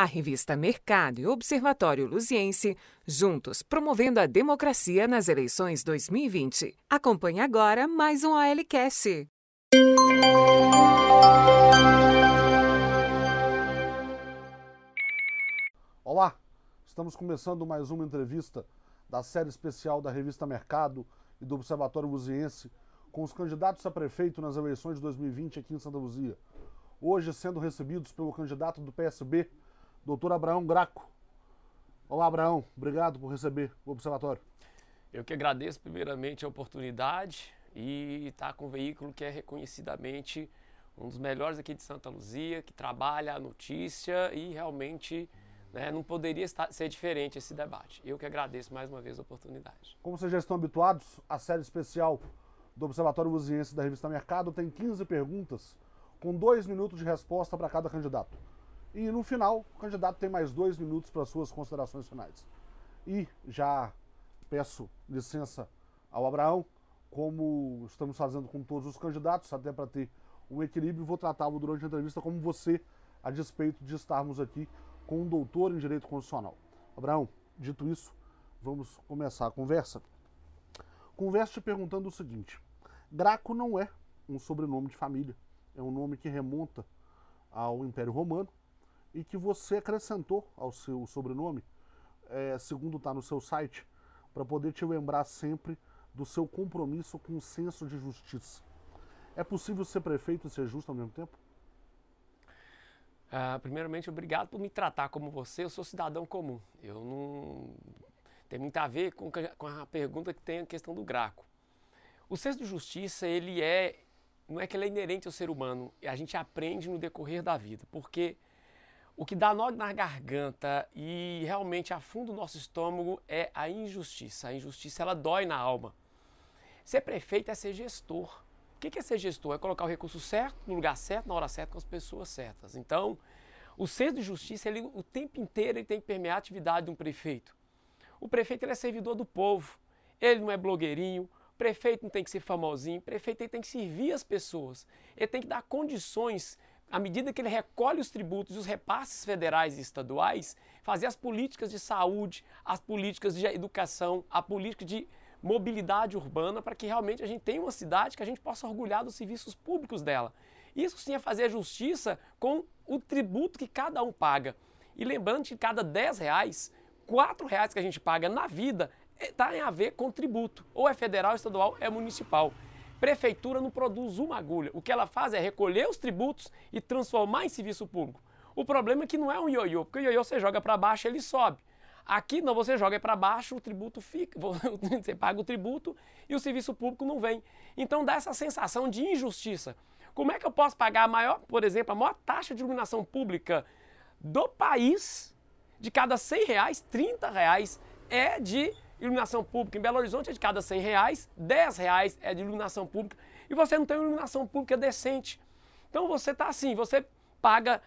A revista Mercado e Observatório Luziense, juntos promovendo a democracia nas eleições 2020. Acompanhe agora mais um ALCast. Olá, estamos começando mais uma entrevista da série especial da revista Mercado e do Observatório Luziense com os candidatos a prefeito nas eleições de 2020 aqui em Santa Luzia. Hoje sendo recebidos pelo candidato do PSB, doutor Abraão Graco. Olá, Abraão, obrigado por receber o observatório. Eu que agradeço primeiramente a oportunidade e estar com um veículo que é reconhecidamente um dos melhores aqui de Santa Luzia, que trabalha a notícia e realmente né, não poderia estar, ser diferente esse debate. Eu que agradeço mais uma vez a oportunidade. Como vocês já estão habituados, a série especial do Observatório Luziense da revista Mercado tem 15 perguntas com dois minutos de resposta para cada candidato. E no final, o candidato tem mais dois minutos para suas considerações finais. E já peço licença ao Abraão, como estamos fazendo com todos os candidatos, até para ter um equilíbrio, vou tratá-lo durante a entrevista como você, a despeito de estarmos aqui com um doutor em Direito Constitucional. Abraão, dito isso, vamos começar a conversa. Conversa te perguntando o seguinte: Graco não é um sobrenome de família, é um nome que remonta ao Império Romano e que você acrescentou ao seu sobrenome, é, segundo está no seu site, para poder te lembrar sempre do seu compromisso com o senso de justiça. É possível ser prefeito e ser justo ao mesmo tempo? Uh, primeiramente, obrigado por me tratar como você. Eu sou cidadão comum. Eu não. Tem muito a ver com, com a pergunta que tem a questão do Graco. O senso de justiça, ele é. Não é que ele é inerente ao ser humano. A gente aprende no decorrer da vida. Porque o que dá nó na garganta e realmente afunda o nosso estômago é a injustiça. A injustiça ela dói na alma. Ser prefeito é ser gestor. O que é ser gestor? É colocar o recurso certo, no lugar certo, na hora certa, com as pessoas certas. Então, o senso de justiça, ele, o tempo inteiro, ele tem que permear a atividade de um prefeito. O prefeito ele é servidor do povo. Ele não é blogueirinho. Prefeito não tem que ser famosinho. Prefeito ele tem que servir as pessoas. Ele tem que dar condições à medida que ele recolhe os tributos e os repasses federais e estaduais, fazer as políticas de saúde, as políticas de educação, a política de mobilidade urbana, para que realmente a gente tenha uma cidade que a gente possa orgulhar dos serviços públicos dela. Isso sim é fazer justiça com o tributo que cada um paga. E lembrando que cada 10 reais, 4 reais que a gente paga na vida está é, em a ver com tributo. Ou é federal, estadual, é municipal. Prefeitura não produz uma agulha. O que ela faz é recolher os tributos e transformar em serviço público. O problema é que não é um ioiô, porque o ioiô você joga para baixo ele sobe. Aqui não, você joga para baixo, o tributo fica, você paga o tributo e o serviço público não vem. Então dá essa sensação de injustiça. Como é que eu posso pagar a maior, por exemplo, a maior taxa de iluminação pública do país? De cada 100 reais, 30 reais é de iluminação pública. Em Belo Horizonte é de cada 100 reais, 10 reais é de iluminação pública. E você não tem iluminação pública decente. Então você está assim, você paga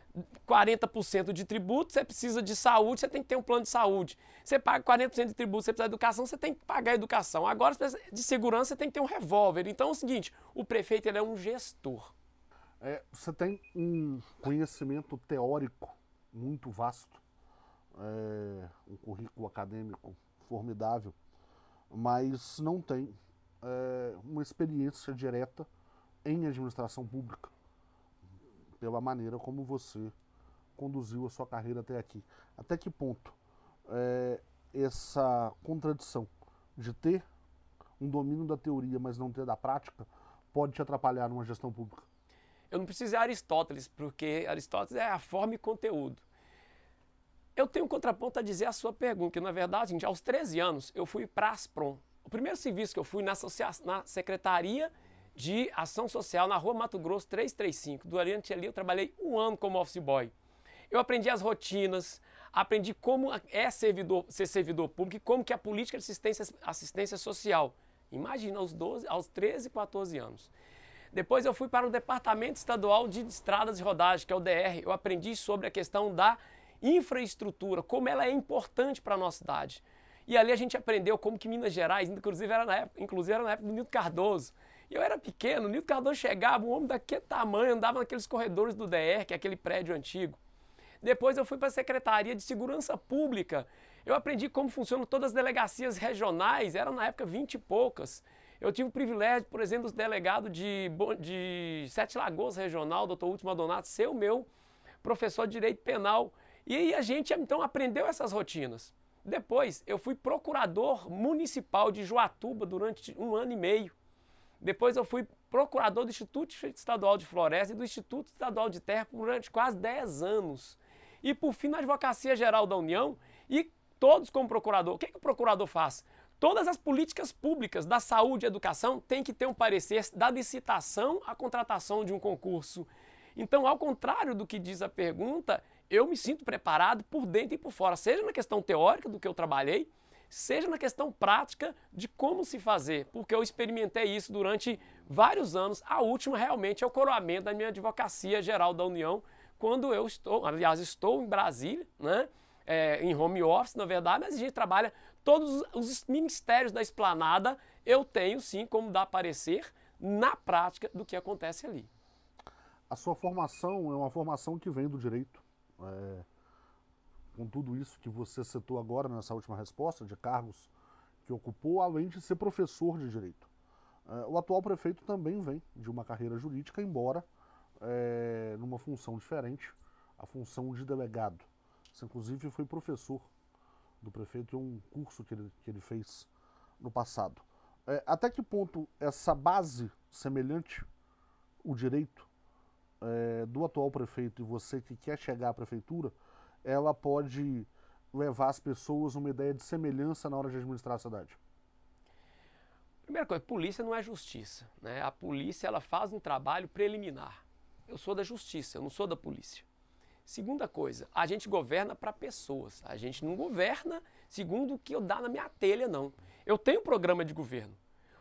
40% de tributo, você precisa de saúde, você tem que ter um plano de saúde. Você paga 40% de tributo, você precisa de educação, você tem que pagar a educação. Agora, de segurança, você tem que ter um revólver. Então é o seguinte, o prefeito ele é um gestor. É, você tem um conhecimento teórico muito vasto, é, um currículo acadêmico formidável, mas não tem é, uma experiência direta em administração pública, pela maneira como você conduziu a sua carreira até aqui. Até que ponto é, essa contradição de ter um domínio da teoria, mas não ter da prática, pode te atrapalhar numa gestão pública? Eu não preciso de Aristóteles, porque Aristóteles é a forma e conteúdo. Eu tenho um contraponto a dizer a sua pergunta, que na verdade, gente, aos 13 anos, eu fui para Asprom. O primeiro serviço que eu fui na, na Secretaria de Ação Social na Rua Mato Grosso 335. Durante ali eu trabalhei um ano como office boy. Eu aprendi as rotinas, aprendi como é servidor, ser servidor público e como que é a política de assistência, assistência social. Imagina, aos, 12, aos 13, 14 anos. Depois eu fui para o Departamento Estadual de Estradas e Rodagem, que é o DR. Eu aprendi sobre a questão da infraestrutura, como ela é importante para a nossa cidade. E ali a gente aprendeu como que Minas Gerais, inclusive era na época, inclusive era na época do Nilton Cardoso. E eu era pequeno, o Nilton Cardoso chegava, um homem daquele tamanho, andava naqueles corredores do DR, que é aquele prédio antigo. Depois eu fui para a Secretaria de Segurança Pública. Eu aprendi como funcionam todas as delegacias regionais, eram na época 20 e poucas. Eu tive o privilégio, por exemplo, do delegado de, de Sete Lagoas Regional, doutor Último Adonato, ser o meu professor de Direito Penal. E aí a gente, então, aprendeu essas rotinas. Depois, eu fui procurador municipal de Joatuba durante um ano e meio. Depois eu fui procurador do Instituto Estadual de Floresta e do Instituto Estadual de Terra durante quase 10 anos. E por fim na Advocacia Geral da União e todos como procurador. O que, que o procurador faz? Todas as políticas públicas da saúde e educação têm que ter um parecer da licitação à contratação de um concurso. Então, ao contrário do que diz a pergunta, eu me sinto preparado por dentro e por fora, seja na questão teórica do que eu trabalhei, seja na questão prática de como se fazer, porque eu experimentei isso durante vários anos. A última realmente é o coroamento da minha advocacia geral da União, quando eu estou, aliás, estou em Brasília, né? É, em home office, na verdade, mas a gente trabalha todos os ministérios da esplanada, eu tenho sim como dar parecer na prática do que acontece ali. A sua formação é uma formação que vem do direito. É, com tudo isso que você citou agora nessa última resposta, de cargos que ocupou, além de ser professor de direito. É, o atual prefeito também vem de uma carreira jurídica, embora é, numa função diferente, a função de delegado. Você, inclusive, foi professor do prefeito em um curso que ele, que ele fez no passado. É, até que ponto essa base semelhante, o direito, é, do atual prefeito e você que quer chegar à prefeitura, ela pode levar as pessoas uma ideia de semelhança na hora de administrar a cidade? Primeira coisa, polícia não é justiça. Né? A polícia ela faz um trabalho preliminar. Eu sou da justiça, eu não sou da polícia. Segunda coisa, a gente governa para pessoas. A gente não governa segundo o que eu dá na minha telha, não. Eu tenho um programa de governo.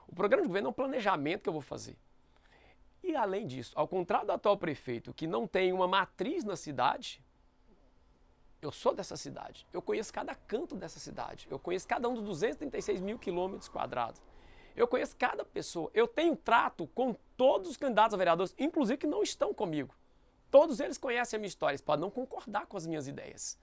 O programa de governo é um planejamento que eu vou fazer. E além disso, ao contrário do atual prefeito, que não tem uma matriz na cidade, eu sou dessa cidade. Eu conheço cada canto dessa cidade. Eu conheço cada um dos 236 mil quilômetros quadrados. Eu conheço cada pessoa. Eu tenho trato com todos os candidatos a vereadores, inclusive que não estão comigo. Todos eles conhecem a minha história. Eles podem não concordar com as minhas ideias.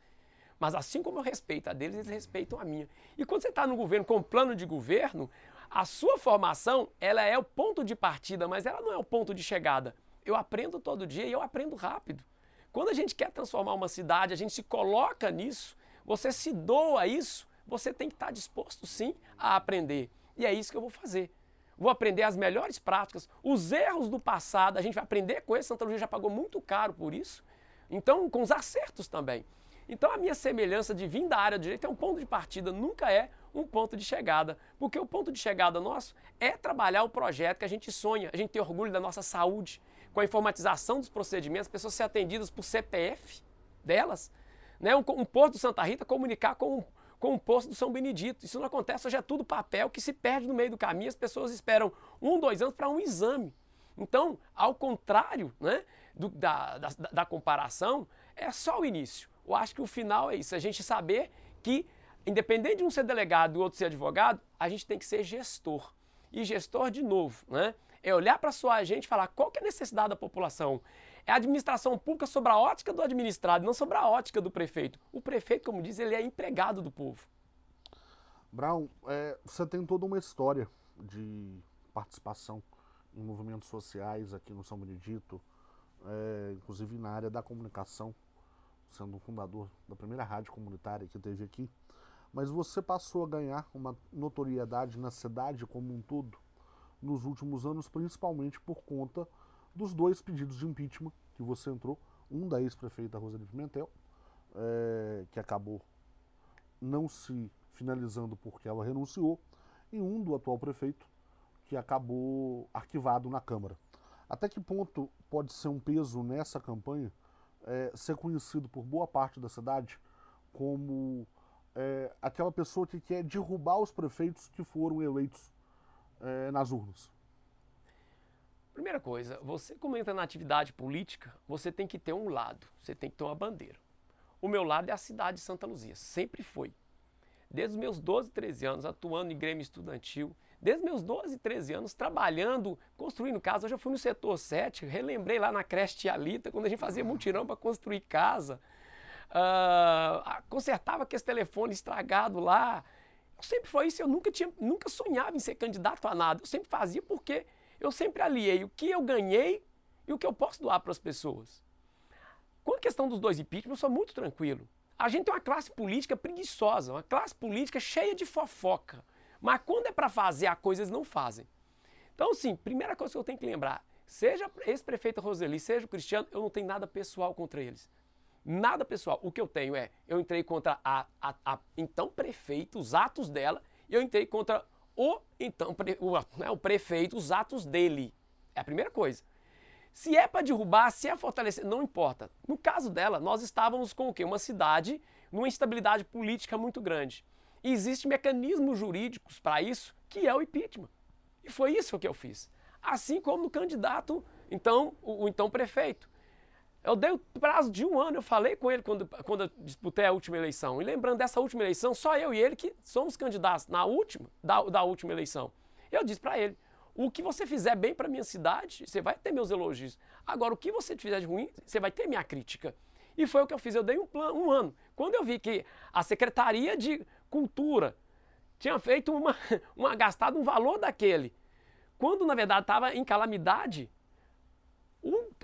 Mas assim como eu respeito a deles, eles respeitam a minha. E quando você está no governo com plano de governo, a sua formação ela é o ponto de partida, mas ela não é o ponto de chegada. Eu aprendo todo dia e eu aprendo rápido. Quando a gente quer transformar uma cidade, a gente se coloca nisso, você se doa isso, você tem que estar disposto sim a aprender. E é isso que eu vou fazer. Vou aprender as melhores práticas, os erros do passado, a gente vai aprender com isso. Santa Luzia já pagou muito caro por isso. Então, com os acertos também. Então, a minha semelhança de vir da área de direito é um ponto de partida, nunca é um ponto de chegada. Porque o ponto de chegada nosso é trabalhar o projeto que a gente sonha, a gente tem orgulho da nossa saúde, com a informatização dos procedimentos, as pessoas serem atendidas por CPF delas. Né? Um, um posto do Santa Rita comunicar com, com um posto do São Benedito. Isso não acontece, hoje é tudo papel que se perde no meio do caminho, as pessoas esperam um, dois anos para um exame. Então, ao contrário né, do, da, da, da comparação, é só o início. Eu acho que o final é isso, a gente saber que, independente de um ser delegado e outro ser advogado, a gente tem que ser gestor. E gestor, de novo, né? É olhar para sua agente e falar qual que é a necessidade da população. É a administração pública sobre a ótica do administrado, não sobre a ótica do prefeito. O prefeito, como diz, ele é empregado do povo. Brown, é, você tem toda uma história de participação em movimentos sociais aqui no São Benedito, é, inclusive na área da comunicação, sendo o fundador da primeira rádio comunitária que teve aqui. Mas você passou a ganhar uma notoriedade na cidade como um todo nos últimos anos, principalmente por conta dos dois pedidos de impeachment que você entrou, um da ex-prefeita Roseli Pimentel, é, que acabou não se finalizando porque ela renunciou, e um do atual prefeito, que acabou arquivado na Câmara. Até que ponto pode ser um peso nessa campanha é, ser conhecido por boa parte da cidade como é, aquela pessoa que quer derrubar os prefeitos que foram eleitos é, nas urnas? Primeira coisa, você como entra na atividade política, você tem que ter um lado, você tem que ter uma bandeira. O meu lado é a cidade de Santa Luzia, sempre foi. Desde os meus 12, 13 anos atuando em Grêmio Estudantil, desde meus 12, 13 anos trabalhando, construindo casa. Hoje eu fui no setor 7, relembrei lá na creche Tialita, quando a gente fazia mutirão para construir casa. uh, consertava aquele telefone estragado lá. Eu sempre foi isso, eu nunca, tinha, nunca sonhava em ser candidato a nada. Eu sempre fazia porque eu sempre aliei o que eu ganhei e o que eu posso doar para as pessoas. Com a questão dos dois impeachment, eu sou muito tranquilo. A gente tem uma classe política preguiçosa, uma classe política cheia de fofoca. Mas quando é para fazer a coisa, eles não fazem. Então, sim, primeira coisa que eu tenho que lembrar: seja esse prefeito Roseli, seja o Cristiano, eu não tenho nada pessoal contra eles. Nada pessoal. O que eu tenho é, eu entrei contra a, a, a então prefeito, os atos dela, e eu entrei contra o então o, né, o prefeito, os atos dele. É a primeira coisa. Se é para derrubar, se é fortalecer, não importa. No caso dela, nós estávamos com o quê? Uma cidade numa instabilidade política muito grande. E existem mecanismos jurídicos para isso, que é o impeachment. E foi isso que eu fiz. Assim como no candidato, então, o, o então prefeito. Eu dei o prazo de um ano, eu falei com ele quando, quando eu disputei a última eleição. E lembrando dessa última eleição, só eu e ele que somos candidatos na última, da, da última eleição. Eu disse para ele, o que você fizer bem para minha cidade, você vai ter meus elogios. Agora, o que você fizer de ruim, você vai ter minha crítica. E foi o que eu fiz. Eu dei um plano, um ano. Quando eu vi que a Secretaria de Cultura tinha feito uma, uma gastado um valor daquele, quando na verdade estava em calamidade,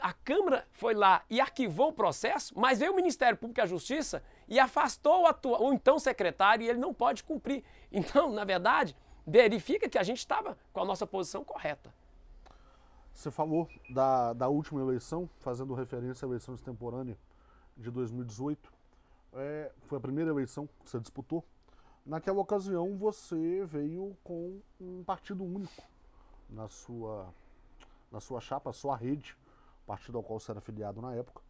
a Câmara foi lá e arquivou o processo, mas veio o Ministério Público e a Justiça e afastou o, o então secretário e ele não pode cumprir. Então, na verdade, verifica que a gente estava com a nossa posição correta. Você falou da, da última eleição, fazendo referência à eleição extemporânea de 2018. É, foi a primeira eleição que você disputou. Naquela ocasião, você veio com um partido único na sua, na sua chapa, sua rede, partido ao qual você era afiliado na época.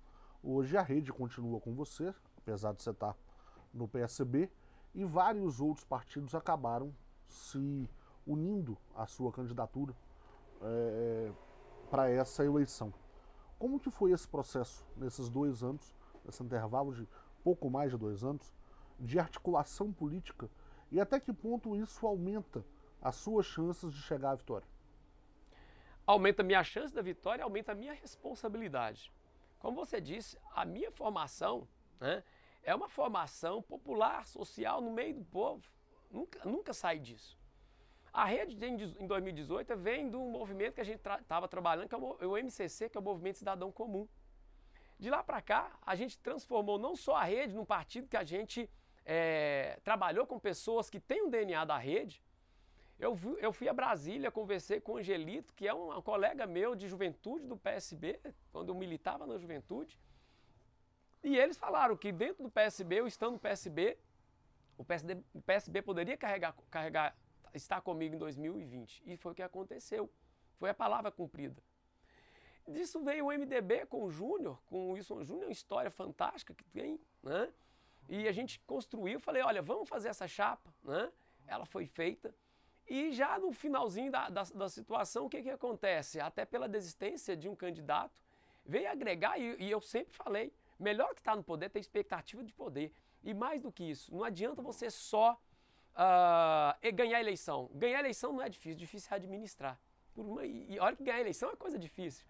Hoje a rede continua com você, apesar de você estar no PSB, e vários outros partidos acabaram se unindo à sua candidatura é, para essa eleição. Como que foi esse processo nesses dois anos, nesse intervalo de pouco mais de dois anos, de articulação política e até que ponto isso aumenta as suas chances de chegar à vitória? Aumenta a minha chance da vitória, aumenta a minha responsabilidade. Como você disse, a minha formação né, é uma formação popular, social, no meio do povo. Nunca, nunca sai disso. A rede em 2018 vem do movimento que a gente estava tra trabalhando, que é o MCC, que é o Movimento Cidadão Comum. De lá para cá, a gente transformou não só a rede num partido que a gente é, trabalhou com pessoas que têm o DNA da rede. Eu, eu fui a Brasília, conversei com o Angelito, que é um, um colega meu de juventude do PSB, quando eu militava na juventude. E eles falaram que dentro do PSB, eu estando no PSB, o, PSD, o PSB poderia carregar, carregar, estar comigo em 2020. E foi o que aconteceu. Foi a palavra cumprida. Disso veio o MDB com o Júnior, com o Wilson Júnior, uma história fantástica que tem, né? E a gente construiu, falei, olha, vamos fazer essa chapa, né? Ela foi feita. E já no finalzinho da, da, da situação, o que, que acontece? Até pela desistência de um candidato, veio agregar, e, e eu sempre falei, melhor que está no poder ter expectativa de poder. E mais do que isso, não adianta você só uh, ganhar eleição. Ganhar eleição não é difícil, difícil é administrar. Uma, e, e olha que ganhar eleição é coisa difícil.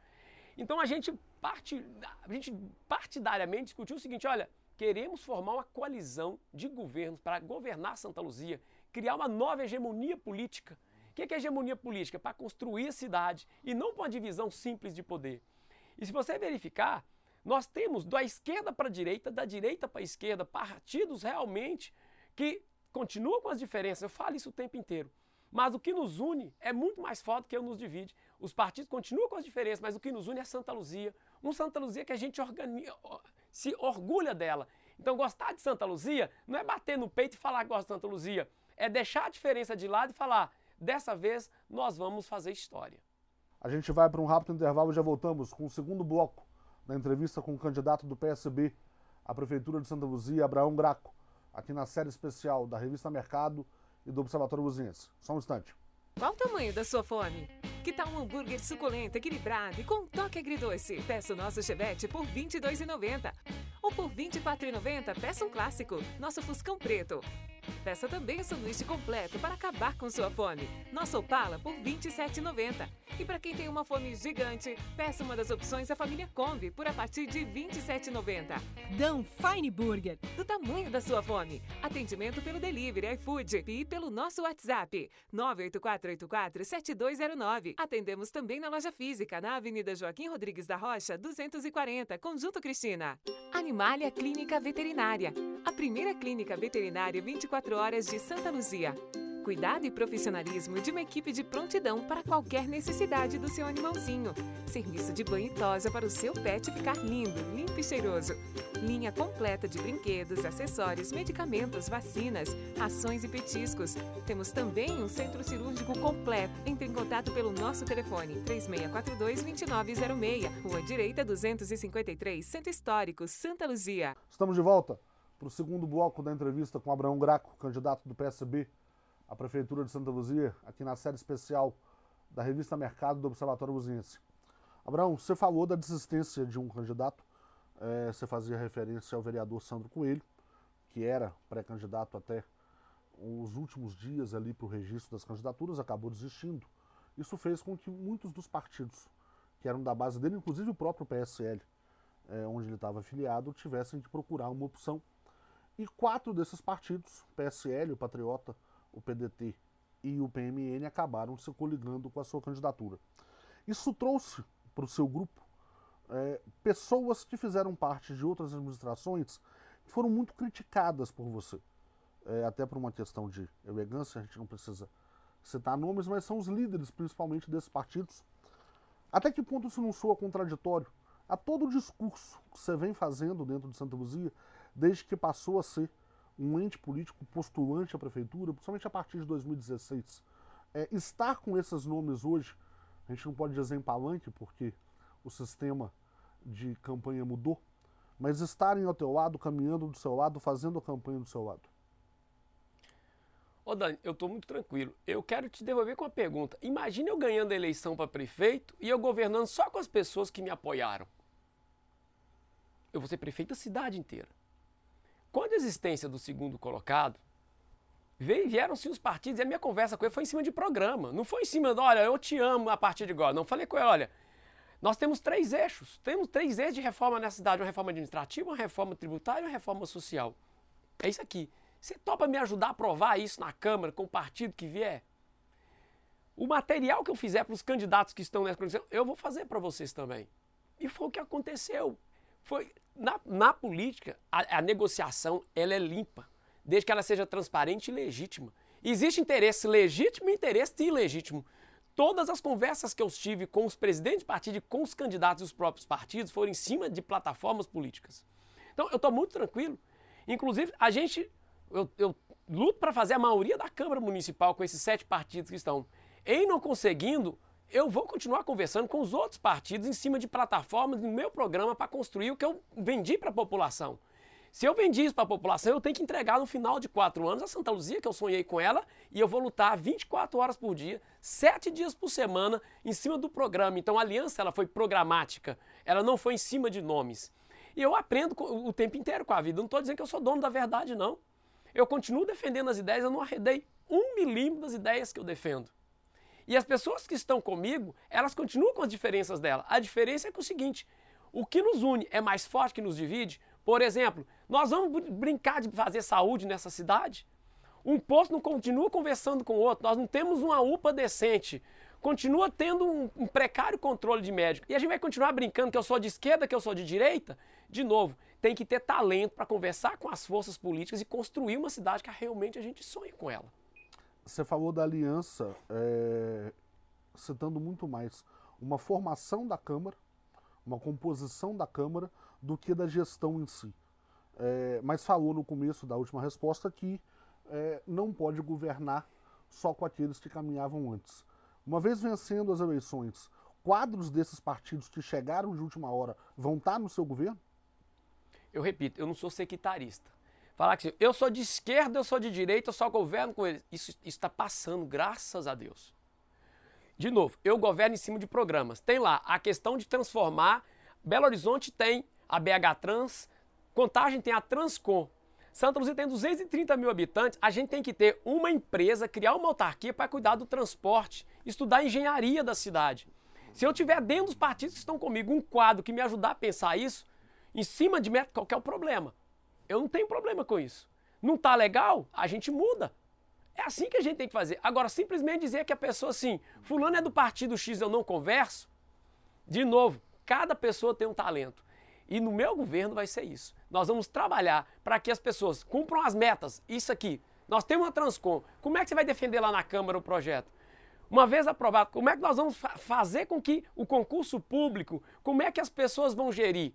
Então a gente, part, a gente partidariamente discutiu o seguinte: olha, queremos formar uma coalizão de governos para governar Santa Luzia, criar uma nova hegemonia política. O que é hegemonia política? Para construir a cidade e não para uma divisão simples de poder. E se você verificar, nós temos da esquerda para a direita, da direita para a esquerda, partidos realmente que continuam com as diferenças. Eu falo isso o tempo inteiro. Mas o que nos une é muito mais forte do que o nos divide. Os partidos continuam com as diferenças, mas o que nos une é Santa Luzia. Um Santa Luzia que a gente organiza, se orgulha dela. Então, gostar de Santa Luzia não é bater no peito e falar que gosta de Santa Luzia. É deixar a diferença de lado e falar: dessa vez nós vamos fazer história. A gente vai para um rápido intervalo e já voltamos com o segundo bloco na entrevista com o candidato do PSB à Prefeitura de Santa Luzia, Abraão Graco, aqui na série especial da revista Mercado e do Observatório Luziense. Só um instante. Qual o tamanho da sua fome? Que tal um hambúrguer suculento, equilibrado e com um toque agridoce? Peça o nosso chevette por R$ 22,90. Ou por R$ 24,90, peça um clássico, nosso Fuscão Preto. Peça também o sanduíche completo para acabar com sua fome. Nosso Opala por R$ 27,90. E para quem tem uma fome gigante, peça uma das opções da família Kombi por a partir de R$ 27,90. Dão Fine Burger. Do tamanho da sua fome. Atendimento pelo delivery iFood e pelo nosso WhatsApp 984847209. Atendemos também na loja física na Avenida Joaquim Rodrigues da Rocha, 240, Conjunto Cristina. Animalia Clínica Veterinária. A primeira clínica veterinária 24 horas de Santa Luzia. Cuidado e profissionalismo de uma equipe de prontidão para qualquer necessidade do seu animalzinho. Serviço de banho e tosa para o seu pet ficar lindo, limpo e cheiroso. Linha completa de brinquedos, acessórios, medicamentos, vacinas, rações e petiscos. Temos também um centro cirúrgico completo. Entre em contato pelo nosso telefone 3642-2906, Rua Direita 253, Centro Histórico, Santa Luzia. Estamos de volta para o segundo bloco da entrevista com Abraão Graco, candidato do PSB à Prefeitura de Santa Luzia, aqui na série especial da revista Mercado do Observatório Luziense. Abraão, você falou da desistência de um candidato, é, você fazia referência ao vereador Sandro Coelho, que era pré-candidato até os últimos dias ali para o registro das candidaturas, acabou desistindo. Isso fez com que muitos dos partidos que eram da base dele, inclusive o próprio PSL, é, onde ele estava afiliado, tivessem que procurar uma opção. E quatro desses partidos, PSL, o Patriota, o PDT e o PMN acabaram se coligando com a sua candidatura. Isso trouxe para o seu grupo é, pessoas que fizeram parte de outras administrações que foram muito criticadas por você. É, até por uma questão de elegância, a gente não precisa citar nomes, mas são os líderes principalmente desses partidos. Até que ponto isso não soa contraditório a todo o discurso que você vem fazendo dentro de Santa Luzia, desde que passou a ser um ente político postulante à prefeitura, principalmente a partir de 2016. É, estar com esses nomes hoje, a gente não pode dizer em palanque, porque o sistema de campanha mudou, mas estarem ao teu lado, caminhando do seu lado, fazendo a campanha do seu lado. Ô Dani, eu estou muito tranquilo. Eu quero te devolver com uma pergunta. Imagina eu ganhando a eleição para prefeito e eu governando só com as pessoas que me apoiaram. Eu vou ser prefeito da cidade inteira. Quando a existência do segundo colocado, vieram-se os partidos e a minha conversa com ele foi em cima de programa. Não foi em cima de, olha, eu te amo a partir de agora. Não, falei com ele, olha, nós temos três eixos. Temos três eixos de reforma nessa cidade: uma reforma administrativa, uma reforma tributária e uma reforma social. É isso aqui. Você topa me ajudar a aprovar isso na Câmara com o partido que vier? O material que eu fizer para os candidatos que estão nessa condição, eu vou fazer para vocês também. E foi o que aconteceu. Foi na, na política, a, a, negociação ela é limpa, desde que ela seja transparente e legítima. Existe interesse legítimo e interesse ilegítimo. Todas as conversas que eu tive com os presidentes de partido e com os candidatos dos próprios partidos foram em cima de plataformas políticas. Então eu estou muito tranquilo. Inclusive, a gente. Eu, eu luto para fazer a maioria da Câmara Municipal com esses sete partidos que estão. Em não conseguindo, eu vou continuar conversando com os outros partidos em cima de plataformas no meu programa para construir o que eu vendi para a população. Se eu vendi isso para a população, eu tenho que entregar no final de quatro anos a Santa Luzia, que eu sonhei com ela, e eu vou lutar 24 horas por dia, sete dias por semana, em cima do programa. Então a aliança ela foi programática, ela não foi em cima de nomes. E eu aprendo o tempo inteiro com a vida. Não estou dizendo que eu sou dono da verdade, não. Eu continuo defendendo as ideias, eu não arredei um milímetro das ideias que eu defendo. E as pessoas que estão comigo, elas continuam com as diferenças dela. A diferença é que é o seguinte: o que nos une é mais forte que nos divide. Por exemplo, nós vamos brincar de fazer saúde nessa cidade? Um posto não continua conversando com o outro, nós não temos uma UPA decente, continua tendo um, um, precário controle de médico. E a gente vai continuar brincando que eu sou de esquerda, que eu sou de direita? De novo, tem que ter talento para conversar com as forças políticas e construir uma cidade que realmente a gente sonha com ela. Você falou da aliança, é, citando muito mais uma formação da Câmara, uma composição da Câmara, do que da gestão em si. É, mas falou no começo da última resposta que é, não pode governar só com aqueles que caminhavam antes. Uma vez vencendo as eleições, quadros desses partidos que chegaram de última hora vão estar no seu governo? Eu repito, eu não sou sectarista. Falar que eu sou de esquerda, eu sou de direita, eu só governo com eles. Isso está passando, graças a Deus. De novo, eu governo em cima de programas. Tem lá a questão de transformar. Belo Horizonte tem a BH Trans, Contagem tem a Transcom. Santa Luzia tem 230 mil habitantes, a gente tem que ter uma empresa, criar uma autarquia para cuidar do transporte, estudar a engenharia da cidade. Se eu tiver dentro dos partidos que estão comigo um quadro que me ajudar a pensar isso, em cima de meta, qual é o problema? Eu não tenho problema com isso. Não tá legal? A gente muda. É assim que a gente tem que fazer. Agora, simplesmente dizer que a pessoa assim, fulano é do partido X, eu não converso. De novo, cada pessoa tem um talento. E no meu governo vai ser isso. Nós vamos trabalhar para que as pessoas cumpram as metas. Isso aqui. Nós temos uma Transcom. Como é que você vai defender lá na Câmara o projeto? Uma vez aprovado, como é que nós vamos fa fazer com que o concurso público, como é que as pessoas vão gerir?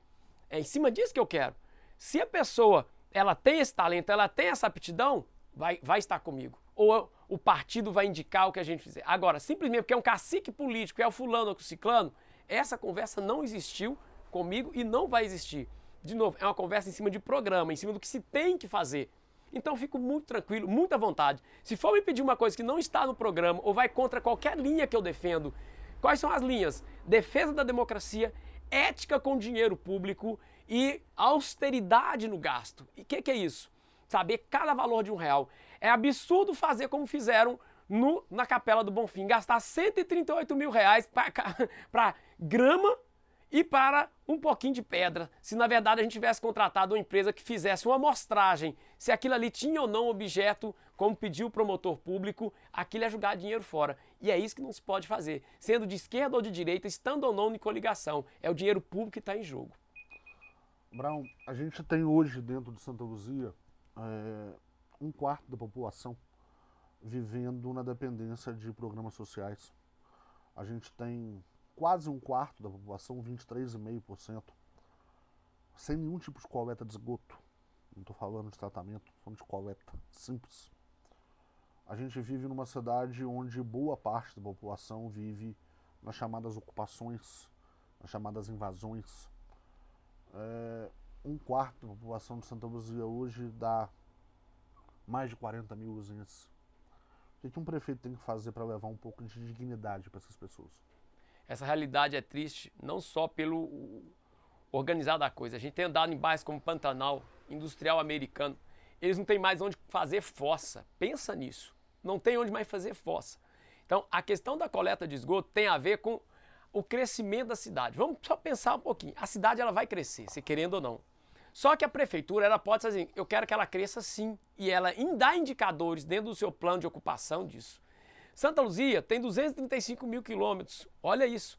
É em cima disso que eu quero. Se a pessoa ela tem esse talento, ela tem essa aptidão, vai, vai estar comigo. Ou o partido vai indicar o que a gente fizer. Agora, simplesmente porque é um cacique político, é o fulano ou o ciclano, essa conversa não existiu comigo e não vai existir. De novo, é uma conversa em cima de programa, em cima do que se tem que fazer. Então eu fico muito tranquilo, muito à vontade. Se for me pedir uma coisa que não está no programa ou vai contra qualquer linha que eu defendo, quais são as linhas? Defesa da democracia, ética com dinheiro público e austeridade no gasto. E o que, que, é isso? Saber cada valor de um real. É absurdo fazer como fizeram no, na Capela do Bonfim, gastar 138 mil reais para grama e para um pouquinho de pedra. Se na verdade a gente tivesse contratado uma empresa que fizesse uma amostragem, se aquilo ali tinha ou não objeto, como pediu o promotor público, aquilo é jogar dinheiro fora. E é isso que não se pode fazer, sendo de esquerda ou de direita, estando ou não em coligação. É o dinheiro público que está em jogo. Brown, a gente tem hoje dentro de Santa Luzia é, um quarto da população vivendo na dependência de programas sociais. A gente tem quase um quarto da população, 23,5%, sem nenhum tipo de coleta de esgoto. Não estou falando de tratamento, estou falando de coleta simples. A gente vive numa cidade onde boa parte da população vive nas chamadas ocupações, nas chamadas invasões. É, um quarto da população de Santa Luzia hoje dá mais de 40 mil usinhas. O que um prefeito tem que fazer para levar um pouco de dignidade para essas pessoas? Essa realidade é triste não só pelo organizar da coisa. A gente tem andado em bairros como Pantanal, Industrial Americano. Eles não têm mais onde fazer fossa. Pensa nisso. Não tem onde mais fazer fossa. Então, a questão da coleta de esgoto tem a ver com o crescimento da cidade. Vamos só pensar um pouquinho. A cidade ela vai crescer, se querendo ou não. Só que a prefeitura ela pode dizer assim, eu quero que ela cresça sim. E ela dá indicadores dentro do seu plano de ocupação disso. Santa Luzia tem 235 mil quilômetros. Olha isso.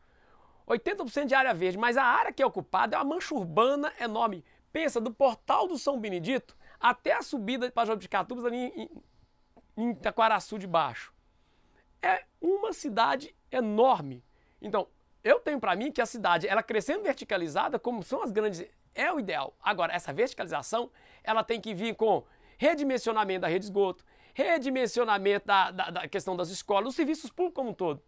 80% de área verde, mas a área que é ocupada é uma mancha urbana enorme. Pensa, do portal do São Benedito até a subida para Jabuticatubas ali em, em Itaquaraçu de baixo. É uma cidade enorme. Então, eu tenho para mim que a cidade, ela crescendo verticalizada, como são as grandes, é o ideal. Agora, essa verticalização, ela tem que vir com redimensionamento da rede de esgoto, redimensionamento da, da, da questão das escolas, dos serviços públicos como um todo.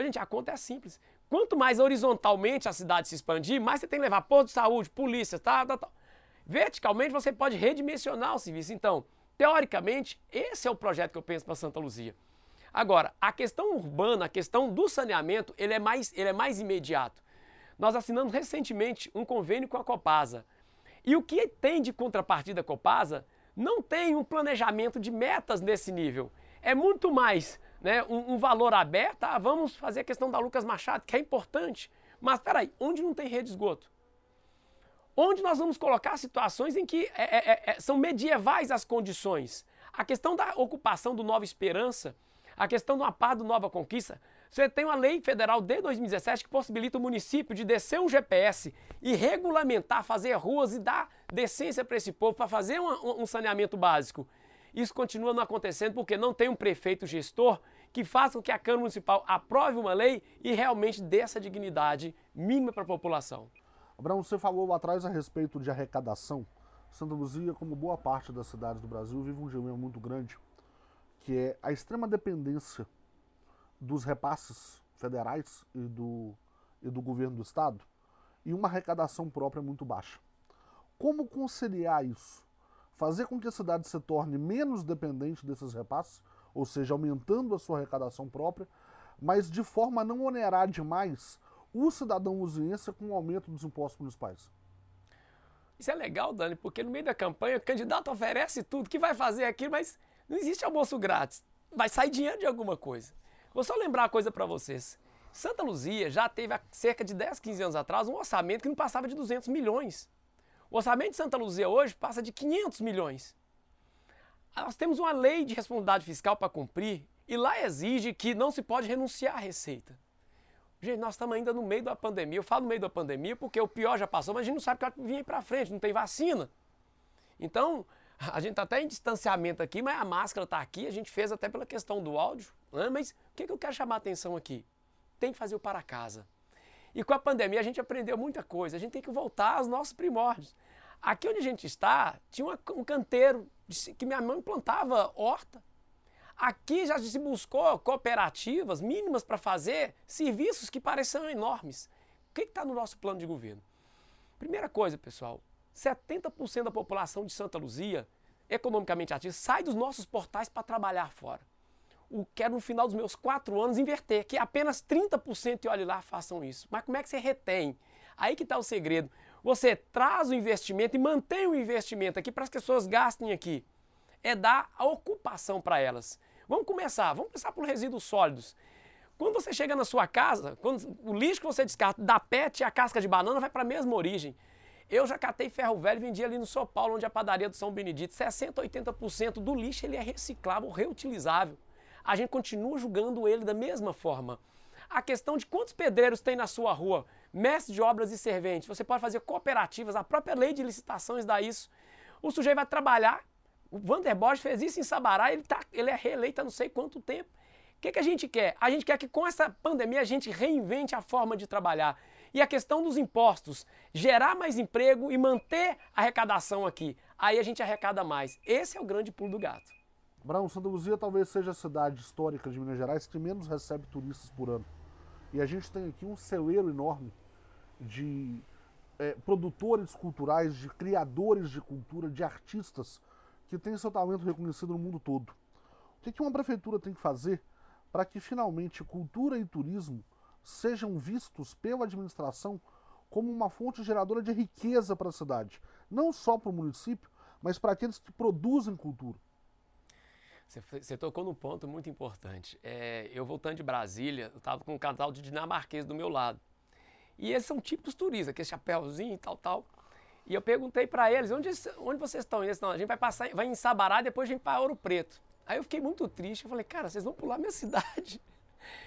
Gente, a conta é simples. Quanto mais horizontalmente a cidade se expandir, mais você tem que levar posto de saúde, polícia, tá, tá, tá. Verticalmente você pode redimensionar o serviço. Então, teoricamente, esse é o projeto que eu penso para Santa Luzia. Agora, a questão urbana, a questão do saneamento, ele é mais, ele é mais imediato. Nós assinamos recentemente um convênio com a Copasa. E o que tem de contrapartida Copasa não tem um planejamento de metas nesse nível. É muito mais né, um, um valor aberto. Ah, vamos fazer a questão da Lucas Machado, que é importante. Mas peraí, onde não tem rede de esgoto? Onde nós vamos colocar situações em que é, é, é, é, são medievais as condições? A questão da ocupação do Nova Esperança, a questão do APA do Nova Conquista, você tem uma lei federal de 2017 que possibilita o município de descer um GPS e regulamentar, fazer ruas e dar decência para esse povo, para fazer um, um, saneamento básico. Isso continua não acontecendo porque não tem um prefeito gestor que faça com que a Câmara Municipal aprove uma lei e realmente dê essa dignidade mínima para a população. Abraão, você falou lá atrás a respeito de arrecadação. Santa Luzia, como boa parte das cidades do Brasil, vive um dilema muito grande, que é a extrema dependência dos repasses federais e do, e do governo do estado e uma arrecadação própria muito baixa. Como conciliar isso? Fazer com que a cidade se torne menos dependente desses repasses, ou seja, aumentando a sua arrecadação própria, mas de forma a não onerar demais o cidadão usiense com o aumento dos impostos municipais. Isso é legal, Dani, porque no meio da campanha o candidato oferece tudo, que vai fazer aquilo, mas não existe almoço grátis. Vai sair dinheiro de alguma coisa. Vou só lembrar uma coisa para vocês. Santa Luzia já teve há cerca de 10, 15 anos atrás um orçamento que não passava de 200 milhões. O orçamento de Santa Luzia hoje passa de 500 milhões. Nós temos uma lei de responsabilidade fiscal para cumprir e lá exige que não se pode renunciar à receita. Gente, nós estamos ainda no meio da pandemia. Eu falo no meio da pandemia porque o pior já passou, mas a gente não sabe o que vai vir para frente, não tem vacina. Então, a gente está até em distanciamento aqui, mas a máscara está aqui, a gente fez até pela questão do áudio. Né? Mas o que, que eu quero chamar a atenção aqui? Tem que fazer o para casa. E com a pandemia a gente aprendeu muita coisa, a gente tem que voltar aos nossos primórdios. Aqui onde a gente está, tinha um canteiro que minha mãe plantava horta. Aqui já se buscou cooperativas mínimas para fazer serviços que pareciam enormes. O que está no nosso plano de governo? Primeira coisa, pessoal, 70% da população de Santa Luzia, economicamente ativa, sai dos nossos portais para trabalhar fora. O quero no final dos meus quatro anos inverter, que apenas 30% e olhe lá façam isso. Mas como é que você retém? Aí que está o segredo. Você traz o investimento e mantém o investimento aqui para as pessoas gastem aqui. É dar a ocupação para elas. Vamos começar, vamos começar por resíduos sólidos. Quando você chega na sua casa, quando o lixo que você descarta da PET e a casca de banana vai para a mesma origem. Eu já catei ferro velho vendi ali no São Paulo, onde é a padaria do São Benedito. 60, 80% do lixo ele é reciclável, reutilizável. A gente continua julgando ele da mesma forma. A questão de quantos pedreiros tem na sua rua, mestres de obras e serventes, você pode fazer cooperativas, a própria lei de licitações dá isso. O sujeito vai trabalhar, o Vander fez isso em Sabará, ele, tá, ele é reeleito há não sei quanto tempo. O que, que a gente quer? A gente quer que com essa pandemia a gente reinvente a forma de trabalhar. E a questão dos impostos, gerar mais emprego e manter a arrecadação aqui. Aí a gente arrecada mais. Esse é o grande pulo do gato. Brão, Santa Luzia talvez seja a cidade histórica de Minas Gerais que menos recebe turistas por ano. E a gente tem aqui um celeiro enorme de é, produtores culturais, de criadores de cultura, de artistas que tem seu talento reconhecido no mundo todo. O que uma prefeitura tem que fazer para que finalmente cultura e turismo sejam vistos pela administração como uma fonte geradora de riqueza para a cidade, não só para o município, mas para aqueles que produzem cultura? Você, você tocou num ponto muito importante. É, eu voltando de Brasília, eu estava com um casal de dinamarquês do meu lado. E eles são típicos turistas, aquele chapéuzinho e tal, tal. E eu perguntei para eles, onde, onde vocês estão? Eles não, a gente vai passar, vai em Sabará, depois a gente vai para Ouro Preto. Aí eu fiquei muito triste, eu falei, cara, vocês vão pular minha cidade.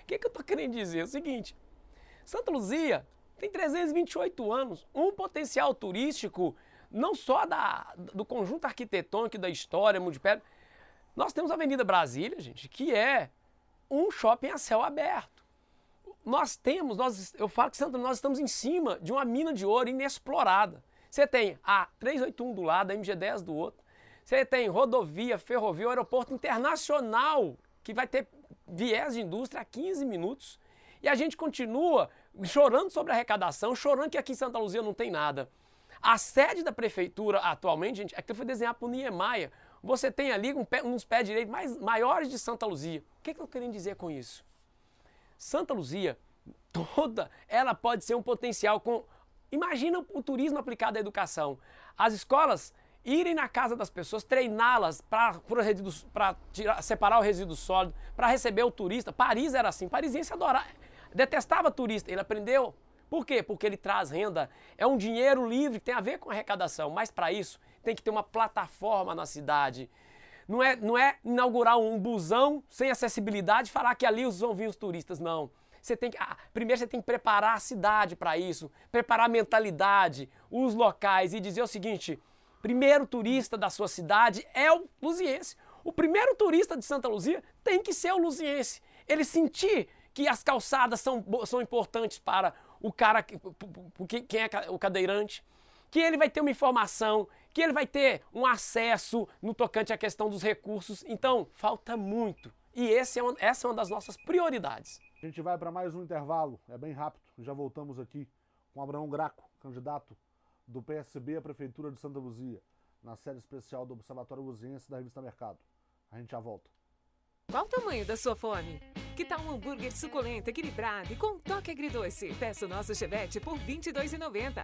O que, que eu tô querendo dizer? É o seguinte, Santa Luzia tem 328 anos, um potencial turístico não só da, do conjunto arquitetônico da história, perto. Nós temos a Avenida Brasília, gente, que é um shopping a céu aberto. Nós temos, nós, eu falo que Santa, nós estamos em cima de uma mina de ouro inexplorada. Você tem a 381 do lado, a MG10 do outro. Você tem rodovia, ferrovia, aeroporto internacional, que vai ter viés de indústria a 15 minutos. E a gente continua chorando sobre a arrecadação, chorando que aqui em Santa Luzia não tem nada. A sede da prefeitura atualmente, gente, é que foi desenhada por Niemeyer. Você tem ali um pé, uns pés direitos mais, maiores de Santa Luzia. O que, que eu querendo dizer com isso? Santa Luzia, toda, ela pode ser um potencial com Imagina o turismo aplicado à educação. As escolas irem na casa das pessoas, treiná-las para separar o resíduo sólido, para receber o turista. Paris era assim, parisiense adorava, detestava turista. Ele aprendeu. Por quê? Porque ele traz renda. É um dinheiro livre que tem a ver com arrecadação, mas para isso tem que ter uma plataforma na cidade. Não é, não é inaugurar um busão sem acessibilidade e falar que ali vão vir os turistas, não. Você tem que, ah, primeiro você tem que preparar a cidade para isso, preparar a mentalidade, os locais e dizer o seguinte: primeiro turista da sua cidade é o luziense. O primeiro turista de Santa Luzia tem que ser o luziense. Ele sentir que as calçadas são, são importantes para o cara, quem é o cadeirante, que ele vai ter uma informação, que ele vai ter um acesso no tocante à questão dos recursos. Então, falta muito. E é uma, essa é uma das nossas prioridades. A gente vai para mais um intervalo, é bem rápido. Já voltamos aqui com Abraão Graco, candidato do PSB à Prefeitura de Santa Luzia, na série especial do Observatório Luziense da revista Mercado. A gente já volta. Qual o tamanho da sua fome? Que tal um hambúrguer suculento, equilibrado e com toque agridoce? Peça o nosso chevette por R$ 22,90.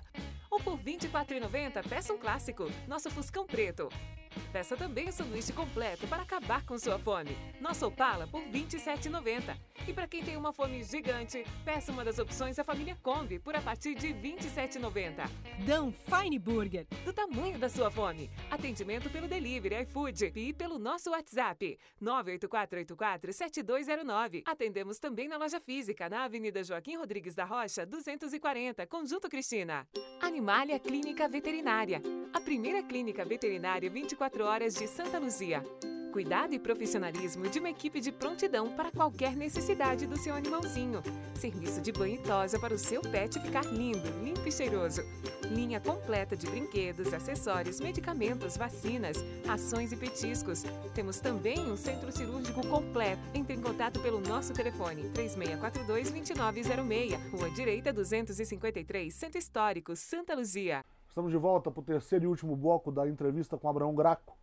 Ou por R$ 24,90, peça um clássico, nosso Fuscão Preto. Peça também o sanduíche completo para acabar com sua fome. Nosso Opala por R$ 27,90. E para quem tem uma fome gigante, peça uma das opções da família Kombi por a partir de R$ 27,90. Dão Fine Burger. Do tamanho da sua fome. Atendimento pelo delivery iFood e pelo nosso WhatsApp 984847209. Atendemos também na loja física na Avenida Joaquim Rodrigues da Rocha, 240, Conjunto Cristina. Animalia Clínica Veterinária. A primeira clínica veterinária 24 horas de Santa Luzia. Cuidado e profissionalismo de uma equipe de prontidão para qualquer necessidade do seu animalzinho. Serviço de banho e tosa para o seu pet ficar lindo, limpo e cheiroso. Linha completa de brinquedos, acessórios, medicamentos, vacinas, rações e petiscos. Temos também um centro cirúrgico completo. Entre em contato pelo nosso telefone 3642-2906, Rua Direita 253, Centro Histórico, Santa Luzia. Estamos de volta para o terceiro e último bloco da entrevista com Abraão Graco,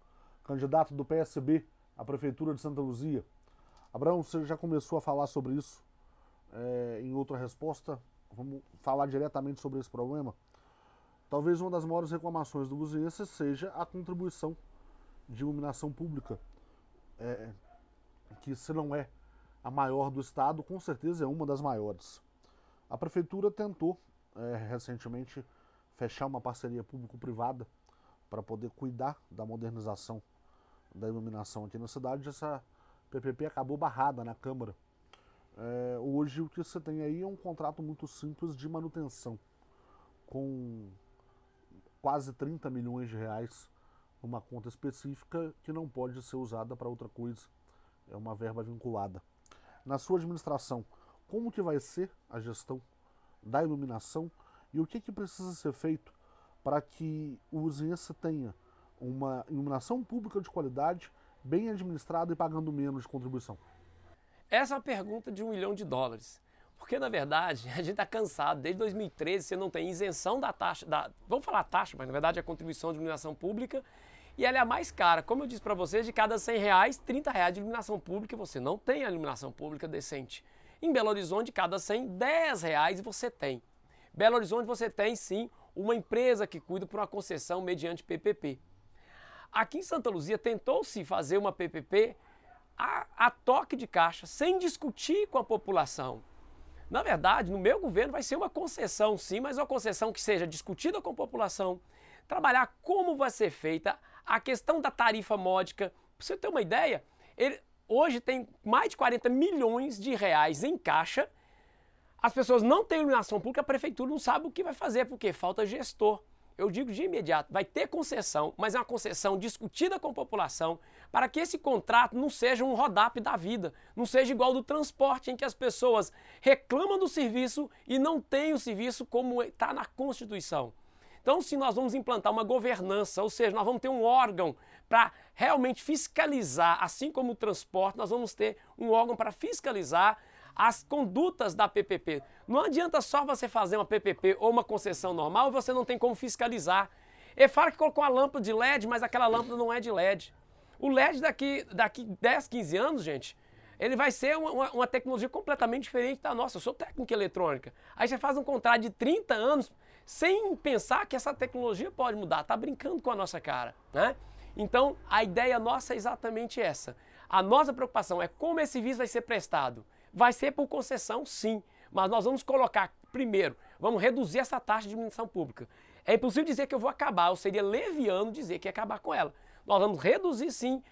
candidato do PSB à Prefeitura de Santa Luzia. Abraão, você já começou a falar sobre isso é, em outra resposta. Vamos falar diretamente sobre esse problema. Talvez uma das maiores reclamações do luziense seja a contribuição de iluminação pública, é, que se não é a maior do estado, com certeza é uma das maiores. A prefeitura tentou é, recentemente fechar uma parceria público-privada para poder cuidar da modernização da iluminação aqui na cidade. Essa PPP acabou barrada na Câmara. É, hoje o que você tem aí é um contrato muito simples de manutenção, com quase 30 milhões de reais numa conta específica que não pode ser usada para outra coisa. É uma verba vinculada. Na sua administração, como que vai ser a gestão da iluminação e o que, que precisa ser feito para que o usiense tenha uma iluminação pública de qualidade, bem administrada e pagando menos de contribuição? Essa é uma pergunta de um milhão de dólares. Porque, na verdade, a gente está cansado. Desde 2013 você não tem isenção da taxa, da, vamos falar taxa, mas na verdade é a contribuição de iluminação pública e ela é a mais cara. Como eu disse para vocês, de cada 100 reais, 30 reais de iluminação pública você não tem a iluminação pública decente. Em Belo Horizonte, de cada 100, 10 reais você tem. Belo Horizonte você tem sim uma empresa que cuida por uma concessão mediante PPP. Aqui em Santa Luzia tentou-se fazer uma PPP a, a, toque de caixa, sem discutir com a população. Na verdade, no meu governo vai ser uma concessão sim, mas uma concessão que seja discutida com a população, trabalhar como vai ser feita a questão da tarifa módica. Para você ter uma ideia, ele hoje tem mais de 40 milhões de reais em caixa as pessoas não têm iluminação pública, a prefeitura não sabe o que vai fazer, porque falta gestor. Eu digo de imediato, vai ter concessão, mas é uma concessão discutida com a população, para que esse contrato não seja um rodap da vida, não seja igual do transporte, em que as pessoas reclamam do serviço e não têm o serviço como está na Constituição. Então, se nós vamos implantar uma governança, ou seja, nós vamos ter um órgão para realmente fiscalizar, assim como o transporte, nós vamos ter um órgão para fiscalizar as condutas da PPP. Não adianta só você fazer uma PPP ou uma concessão normal e você não tem como fiscalizar. Ele fala que colocou uma lâmpada de LED, mas aquela lâmpada não é de LED. O LED daqui, daqui 10, 15 anos, gente, ele vai ser uma, uma, tecnologia completamente diferente da nossa. Eu sou técnica eletrônica. Aí você faz um contrato de 30 anos sem pensar que essa tecnologia pode mudar. Está brincando com a nossa cara, né? Então, a ideia nossa é exatamente essa. A nossa preocupação é como esse serviço vai ser prestado. Vai ser por concessão, sim, mas nós vamos colocar, primeiro, vamos reduzir essa taxa de diminuição pública. É impossível dizer que eu vou acabar, ou seria leviano dizer que ia acabar com ela. Nós vamos reduzir, sim,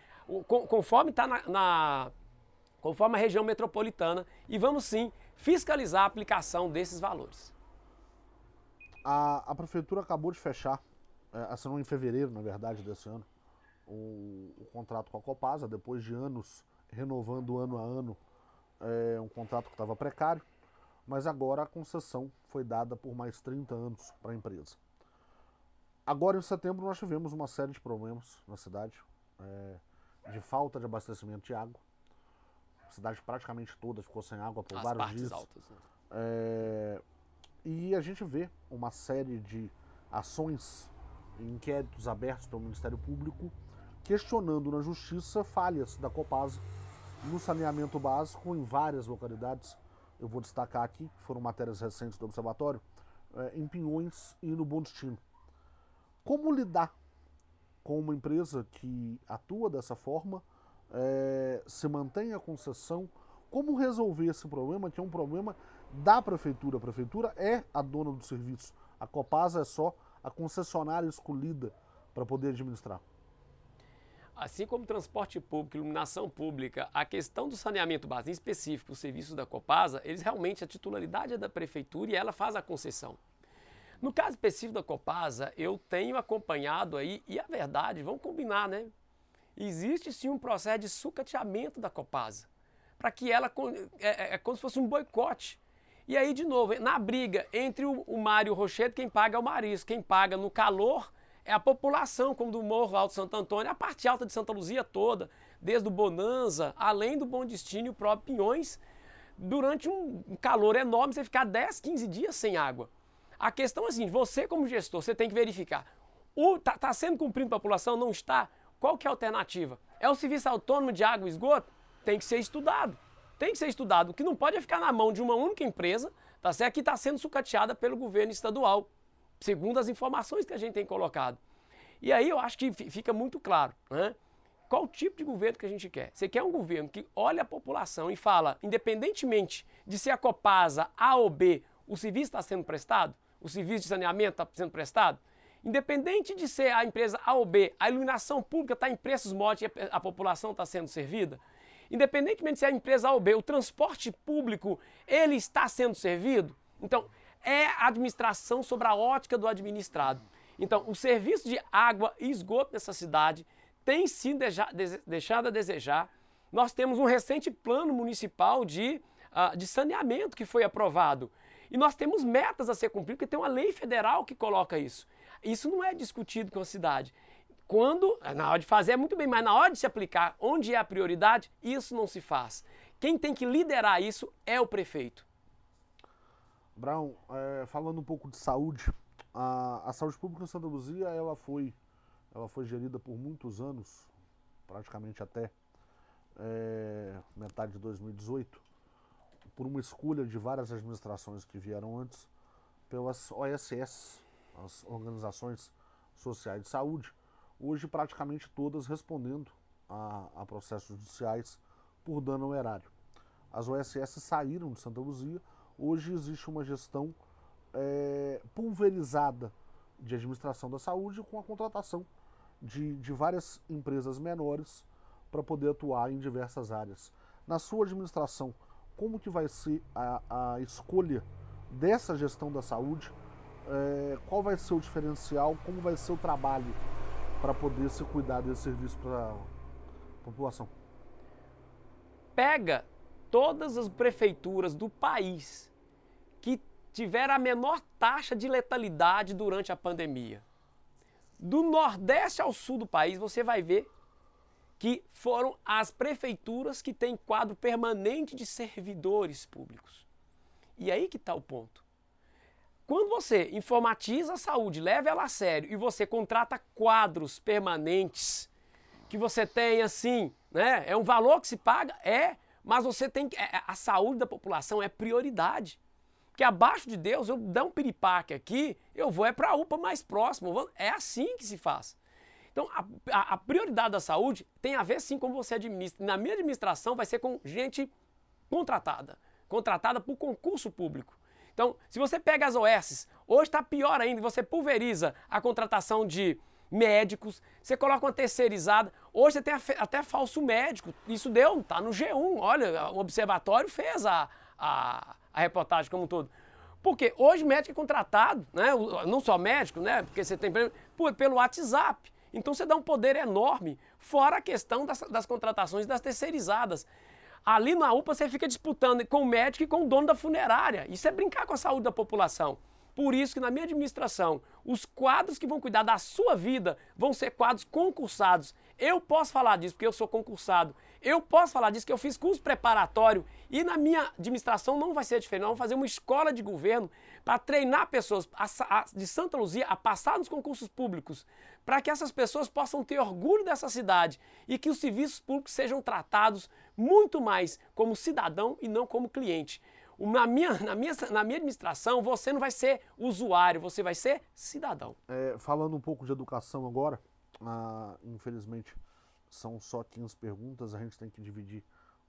conforme está na, na, conforme a região metropolitana, e vamos, sim, fiscalizar a aplicação desses valores. A, a prefeitura acabou de fechar, é, assinou em fevereiro, na verdade, desse ano, o, o contrato com a Copasa, depois de anos renovando ano a ano é, um contrato que estava precário, mas agora a concessão foi dada por mais 30 anos para a empresa. Agora em setembro nós tivemos uma série de problemas na cidade, é, de falta de abastecimento de água. A cidade praticamente toda ficou sem água por As vários partes dias. altas. Né? É, e a gente vê uma série de ações inquéritos abertos pelo Ministério Público questionando na justiça falhas da Copasa no saneamento básico em várias localidades. Eu vou destacar aqui, que foram matérias recentes do Observatório, é, em Pinhões e no Bom Destino. Como lidar com uma empresa que atua dessa forma, é, se mantém a concessão, como resolver esse problema, que é um problema da prefeitura. A prefeitura é a dona do serviço, a Copasa é só a concessionária escolhida para poder administrar. Assim como transporte público, iluminação pública, a questão do saneamento básico, em específico, os serviços da Copasa, eles realmente, a titularidade é da prefeitura e ela faz a concessão. No caso específico da Copasa, eu tenho acompanhado aí, e a verdade, vamos combinar, né? Existe sim um processo de sucateamento da Copasa, para que ela, é, é, é, como se fosse um boicote. E aí, de novo, na briga entre o, o Mário Rochedo, quem paga é o Marisco, quem paga no calor é a população, como do Morro Alto Santo Antônio, a parte alta de Santa Luzia toda, desde o Bonanza, além do Bom Destino e o próprio Pinhões, durante um calor enorme, você ficar 10, 15 dias sem água. A questão é assim, você como gestor, você tem que verificar, está tá sendo cumprido a população, não está? Qual que é a alternativa? É o serviço autônomo de água e esgoto? Tem que ser estudado. Tem que ser estudado. O que não pode é ficar na mão de uma única empresa, tá certo? Que está sendo sucateada pelo governo estadual segundo as informações que a gente tem colocado. E aí eu acho que fica muito claro, né? Qual tipo de governo que a gente quer? Você quer um governo que olha a população e fala, independentemente de ser a Copasa A ou B, o serviço está sendo prestado? O serviço de saneamento está sendo prestado? Independente de ser a empresa A ou B, a iluminação pública está em preços móveis e a população está sendo servida? Independentemente de ser a empresa A ou B, o transporte público, ele está sendo servido? Então, é administração sobre a ótica do administrado. Então, o serviço de água e esgoto nessa cidade tem sido deixado a desejar. Nós temos um recente plano municipal de, uh, de saneamento que foi aprovado. E nós temos metas a ser cumpridas, porque tem uma lei federal que coloca isso. Isso não é discutido com a cidade. Quando, na hora de fazer é muito bem, mas na hora de se aplicar, onde é a prioridade, isso não se faz. Quem tem que liderar isso é o prefeito. Brown, é, falando um pouco de saúde, a, a, saúde pública em Santa Luzia ela foi, ela foi gerida por muitos anos, praticamente até é, metade de 2018, por uma escolha de várias administrações que vieram antes, pelas OSS, as Organizações Sociais de Saúde, hoje praticamente todas respondendo a, a processos judiciais por dano ao erário. As OSS saíram de Santa Luzia Hoje existe uma gestão é, pulverizada de administração da saúde com a contratação de, de várias empresas menores para poder atuar em diversas áreas. Na sua administração, como que vai ser a, a escolha dessa gestão da saúde? É, qual vai ser o diferencial? Como vai ser o trabalho para poder se cuidar desse serviço para a população? Pega todas as prefeituras do país que tiveram a menor taxa de letalidade durante a pandemia. Do Nordeste ao Sul do país, você vai ver que foram as prefeituras que têm quadro permanente de servidores públicos. E aí que está o ponto. Quando você informatiza a saúde, leva ela a sério e você contrata quadros permanentes, que você tem assim, né? É um valor que se paga? É, mas você tem que. É, a saúde da população é prioridade. Porque abaixo de Deus, eu dar um piripaque aqui, eu vou é para a UPA mais próximo. É assim que se faz. Então, a, a, a, prioridade da saúde tem a ver sim com você administra. Na minha administração vai ser com gente contratada, contratada por concurso público. Então, se você pega as OS, hoje está pior ainda, você pulveriza a contratação de médicos, você coloca uma terceirizada. Hoje você tem até falso médico. Isso deu, tá no G1. Olha, o observatório fez a, a, a reportagem como um todo. Porque hoje médico é contratado, né? não só médico, né? Porque você tem pelo WhatsApp. Então você dá um poder enorme, fora a questão das, das contratações das terceirizadas. Ali na UPA você fica disputando com o médico e com o dono da funerária. Isso é brincar com a saúde da população. Por isso que na minha administração, os quadros que vão cuidar da sua vida vão ser quadros concursados. Eu posso falar disso porque eu sou concursado. Eu posso falar disso que eu fiz curso preparatório e na minha administração não vai ser diferente. Nós vamos fazer uma escola de governo para treinar pessoas de Santa Luzia a passar nos concursos públicos, para que essas pessoas possam ter orgulho dessa cidade e que os serviços públicos sejam tratados muito mais como cidadão e não como cliente. Na minha, na, minha, na minha administração, você não vai ser usuário, você vai ser cidadão. É, falando um pouco de educação agora, ah, infelizmente são só 15 perguntas, a gente tem que dividir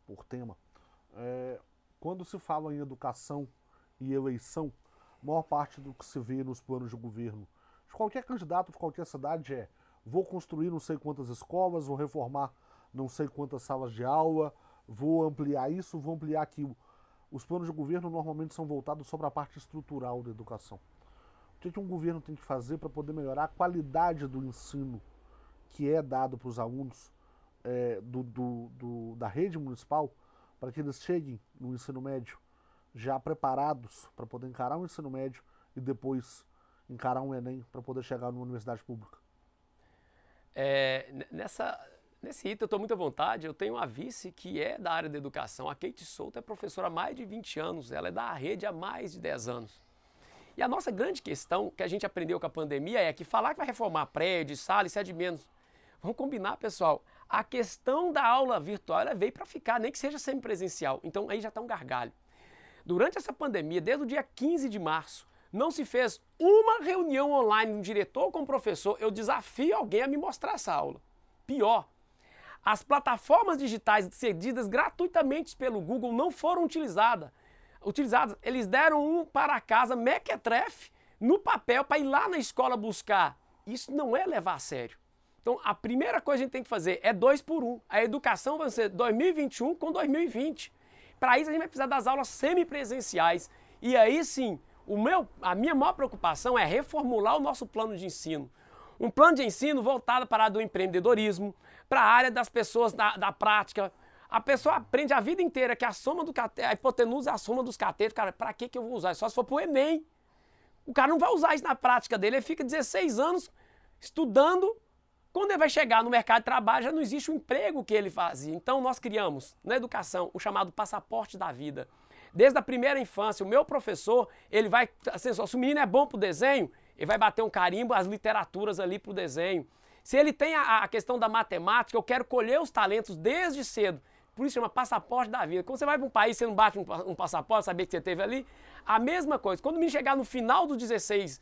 por tema. É, quando se fala em educação e eleição, a maior parte do que se vê nos planos de governo de qualquer candidato de qualquer cidade é vou construir não sei quantas escolas, vou reformar não sei quantas salas de aula, vou ampliar isso, vou ampliar aquilo. Os planos de governo normalmente são voltados sobre a parte estrutural da educação. O que, é que um governo tem que fazer para poder melhorar a qualidade do ensino que é dado para os alunos é, do, do, do, da rede municipal, para que eles cheguem no ensino médio já preparados para poder encarar o ensino médio e depois encarar um Enem para poder chegar numa universidade pública? É, nessa, nesse item eu estou muito à vontade. Eu tenho uma vice que é da área da educação. A Kate Souto é professora há mais de 20 anos. Ela é da rede há mais de 10 anos. E a nossa grande questão que a gente aprendeu com a pandemia é que falar que vai reformar prédio, sala, isso é de menos. Vamos combinar, pessoal. A questão da aula virtual veio para ficar, nem que seja semipresencial. Então aí já está um gargalho. Durante essa pandemia, desde o dia 15 de março, não se fez uma reunião online, um diretor com o professor, eu desafio alguém a me mostrar essa aula. Pior, as plataformas digitais cedidas gratuitamente pelo Google não foram utilizadas. utilizadas. Eles deram um para casa, mequetrefe, no papel, para ir lá na escola buscar. Isso não é levar a sério. Então, a primeira coisa que a gente tem que fazer é dois por um. A educação vai ser 2021 com 2020. Para isso, a gente vai precisar das aulas semipresenciais. E aí sim, o meu, a minha maior preocupação é reformular o nosso plano de ensino. Um plano de ensino voltado para a área do empreendedorismo, para a área das pessoas da, da prática. A pessoa aprende a vida inteira que a soma do a hipotenusa é a soma dos catetos. Cara, para que, que eu vou usar? Só se for para o Enem. O cara não vai usar isso na prática dele. Ele fica 16 anos estudando. Quando ele vai chegar no mercado de trabalho, já não existe o emprego que ele fazia. Então, nós criamos na educação o chamado passaporte da vida. Desde a primeira infância, o meu professor, ele vai, assim, se o menino é bom para o desenho, ele vai bater um carimbo, as literaturas ali para o desenho. Se ele tem a, a, questão da matemática, eu quero colher os talentos desde cedo. Por isso chama passaporte da vida. Quando você vai para um país, você não bate um, um passaporte, saber que você teve ali. A mesma coisa. Quando o menino chegar no final dos 16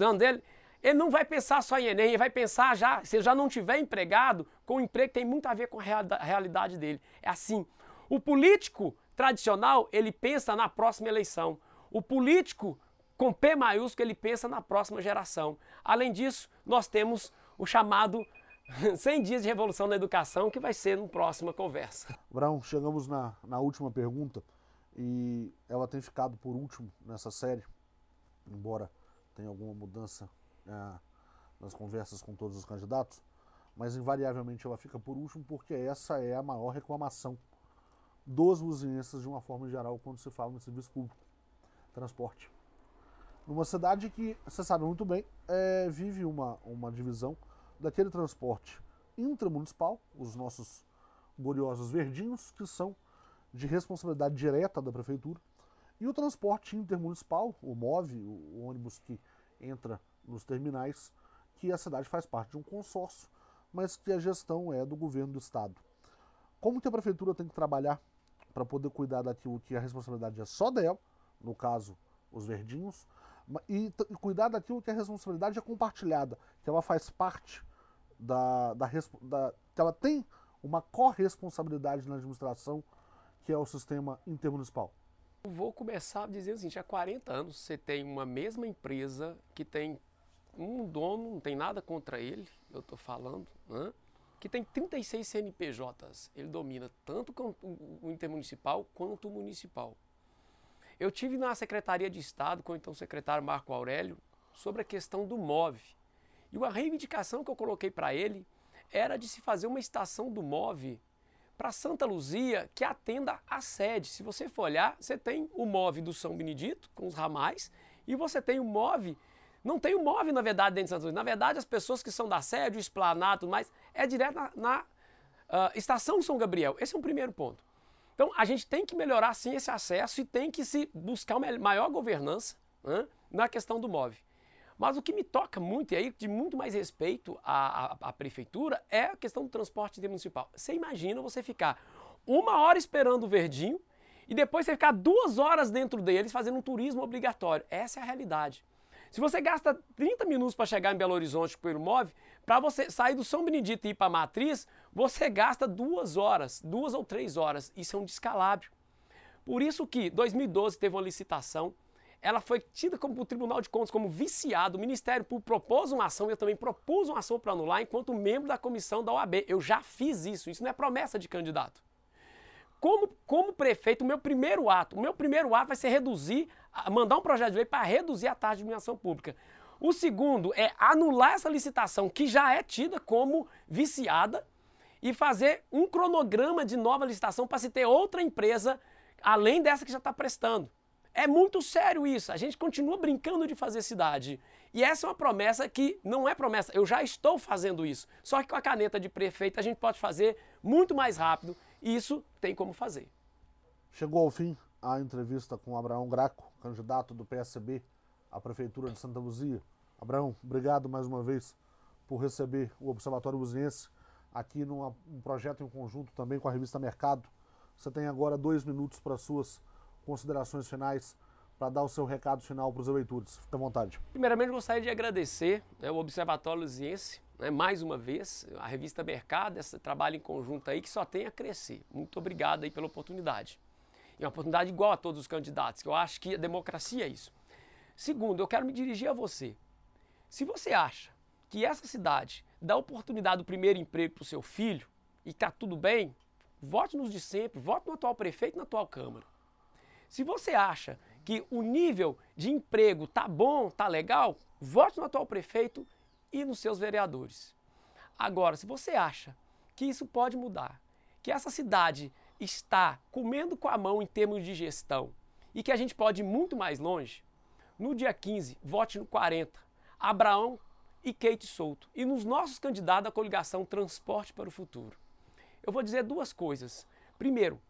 anos dele, ele não vai pensar só em Enem, ele vai pensar já, se ele já não tiver empregado, com o emprego que tem muito a ver com a realidade dele. É assim. O político tradicional, ele pensa na próxima eleição. O político com P maiúsculo, ele pensa na próxima geração. Além disso, nós temos o chamado 100 dias de revolução na educação, que vai ser no próxima conversa. Brown, chegamos na, na última pergunta e ela tem ficado por último nessa série, embora tenha alguma mudança é, nas conversas com todos os candidatos, mas invariavelmente ela fica por último porque essa é a maior reclamação dos luzienses de uma forma geral quando se fala no serviço público, transporte. Numa cidade que, você sabe muito bem, é, vive uma, uma divisão daquele transporte intramunicipal, os nossos gloriosos verdinhos, que são de responsabilidade direta da prefeitura, e o transporte intermunicipal, o MOVE, o ônibus que entra nos terminais, que a cidade faz parte de um consórcio, mas que a gestão é do governo do estado. Como que a prefeitura tem que trabalhar para poder cuidar daquilo que a responsabilidade é só dela, no caso, os verdinhos, e, e, cuidar daquilo que a responsabilidade é compartilhada, que ela faz parte da, da, da que ela tem uma corresponsabilidade na administração, que é o sistema intermunicipal. Vou começar a dizer o seguinte, há 40 anos você tem uma mesma empresa que tem um dono, não tem nada contra ele, eu estou falando, né? que tem 36 CNPJs. Ele domina tanto o intermunicipal quanto o municipal. Eu tive na Secretaria de Estado com o então secretário Marco Aurélio sobre a questão do MOVE. E uma reivindicação que eu coloquei para ele era de se fazer uma estação do MOVE para Santa Luzia que atenda a sede. Se você for olhar, você tem o MOVE do São Benedito, com os ramais, e você tem o MOVE não tem o MOVE, na verdade, dentro de Santos. Na verdade, as pessoas que são da sede, o esplanado, mais, é direto na, na uh, estação São Gabriel. Esse é um primeiro ponto. Então, a gente tem que melhorar, sim, esse acesso e tem que se buscar uma maior governança né, na questão do MOVE. Mas o que me toca muito, e aí de muito mais respeito à, à, à prefeitura, é a questão do transporte municipal. Você imagina você ficar uma hora esperando o verdinho e depois você ficar duas horas dentro deles fazendo um turismo obrigatório. Essa é a realidade. Se você gasta 30 minutos para chegar em Belo Horizonte pelo MOV, para você sair do São Benedito e ir para a Matriz, você gasta duas horas, duas ou três horas. Isso é um descalabro. Por isso que 2012 teve uma licitação, ela foi tida como o Tribunal de Contas como viciado, o Ministério Público propôs uma ação, eu também propus uma ação para anular enquanto membro da comissão da OAB. Eu já fiz isso, isso não é promessa de candidato. Como, como prefeito, o meu primeiro ato, o meu primeiro ato vai ser reduzir, mandar um projeto de lei para reduzir a taxa de iluminação pública. O segundo é anular essa licitação que já é tida como viciada e fazer um cronograma de nova licitação para se ter outra empresa além dessa que já está prestando. É muito sério isso. A gente continua brincando de fazer cidade. E essa é uma promessa que não é promessa. Eu já estou fazendo isso. Só que com a caneta de prefeito a gente pode fazer muito mais rápido. E isso tem como fazer. Chegou ao fim a entrevista com Abraão Graco, candidato do PSB à Prefeitura de Santa Luzia. Abraão, obrigado mais uma vez por receber o Observatório Luziense aqui num projeto em conjunto também com a revista Mercado. Você tem agora dois minutos para suas considerações finais para dar o seu recado final para os eleitores. Fique à vontade. Primeiramente, gostaria de agradecer né, o Observatório Luziense, né, mais uma vez, a revista Mercado, esse trabalho em conjunto aí que só tem a crescer. Muito obrigado aí pela oportunidade. E uma oportunidade igual a todos os candidatos, que eu acho que a democracia é isso. Segundo, eu quero me dirigir a você. Se você acha que essa cidade dá oportunidade do primeiro emprego para o seu filho e está tudo bem, vote nos de sempre, vote no atual prefeito e na atual Câmara. Se você acha que o nível de emprego tá bom, tá legal, vote no atual prefeito e nos seus vereadores. Agora, se você acha que isso pode mudar, que essa cidade está comendo com a mão em termos de gestão e que a gente pode ir muito mais longe, no dia 15, vote no 40, Abraão e Kate Souto, e nos nossos candidatos da coligação Transporte para o Futuro. Eu vou dizer duas coisas. Primeiro,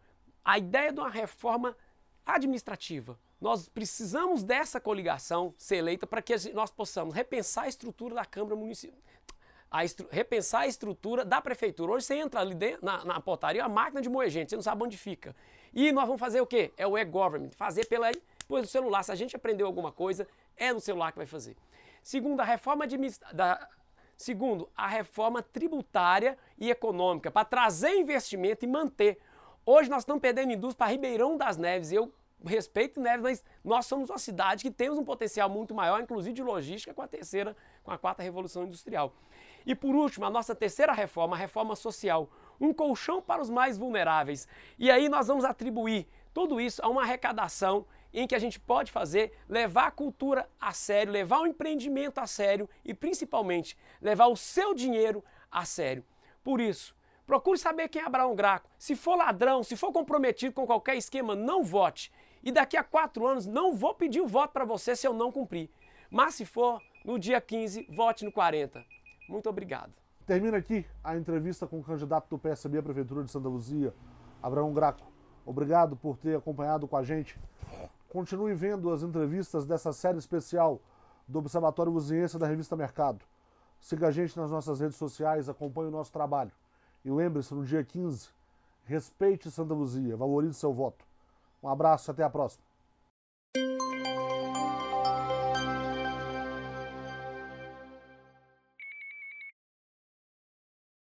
a ideia de uma reforma administrativa. Nós precisamos dessa coligação ser eleita para que nós possamos repensar a estrutura da Câmara Municipal. A repensar a estrutura da prefeitura. Hoje você entra ali dentro, na, na portaria, a máquina de moer gente, você não sabe onde fica. E nós vamos fazer o quê? É o e-government, fazer pela, pelo celular. Se a gente aprendeu alguma coisa, é no celular que vai fazer. Segundo, a reforma da, Segundo, a reforma tributária e econômica, para trazer investimento e manter Hoje nós estamos perdendo indústria para Ribeirão das Neves. Eu respeito Neves, mas nós somos uma cidade que temos um potencial muito maior, inclusive de logística, com a terceira, com a quarta revolução industrial. E por último, a nossa terceira reforma, a reforma social, um colchão para os mais vulneráveis. E aí nós vamos atribuir tudo isso a uma arrecadação em que a gente pode fazer, levar a cultura a sério, levar o empreendimento a sério e principalmente levar o seu dinheiro a sério. Por isso, Procure saber quem é Abraão Graco. Se for ladrão, se for comprometido com qualquer esquema, não vote. E daqui a quatro anos não vou pedir o voto para você se eu não cumprir. Mas se for no dia 15, vote no 40. Muito obrigado. Termina aqui a entrevista com o candidato do PSB à Prefeitura de Santa Luzia, Abraão Graco. Obrigado por ter acompanhado com a gente. Continue vendo as entrevistas dessa série especial do Observatório Luziense da revista Mercado. Siga a gente nas nossas redes sociais, acompanhe o nosso trabalho. E lembre-se, no dia 15, respeite Santa Luzia, valorize seu voto. Um abraço, até a próxima.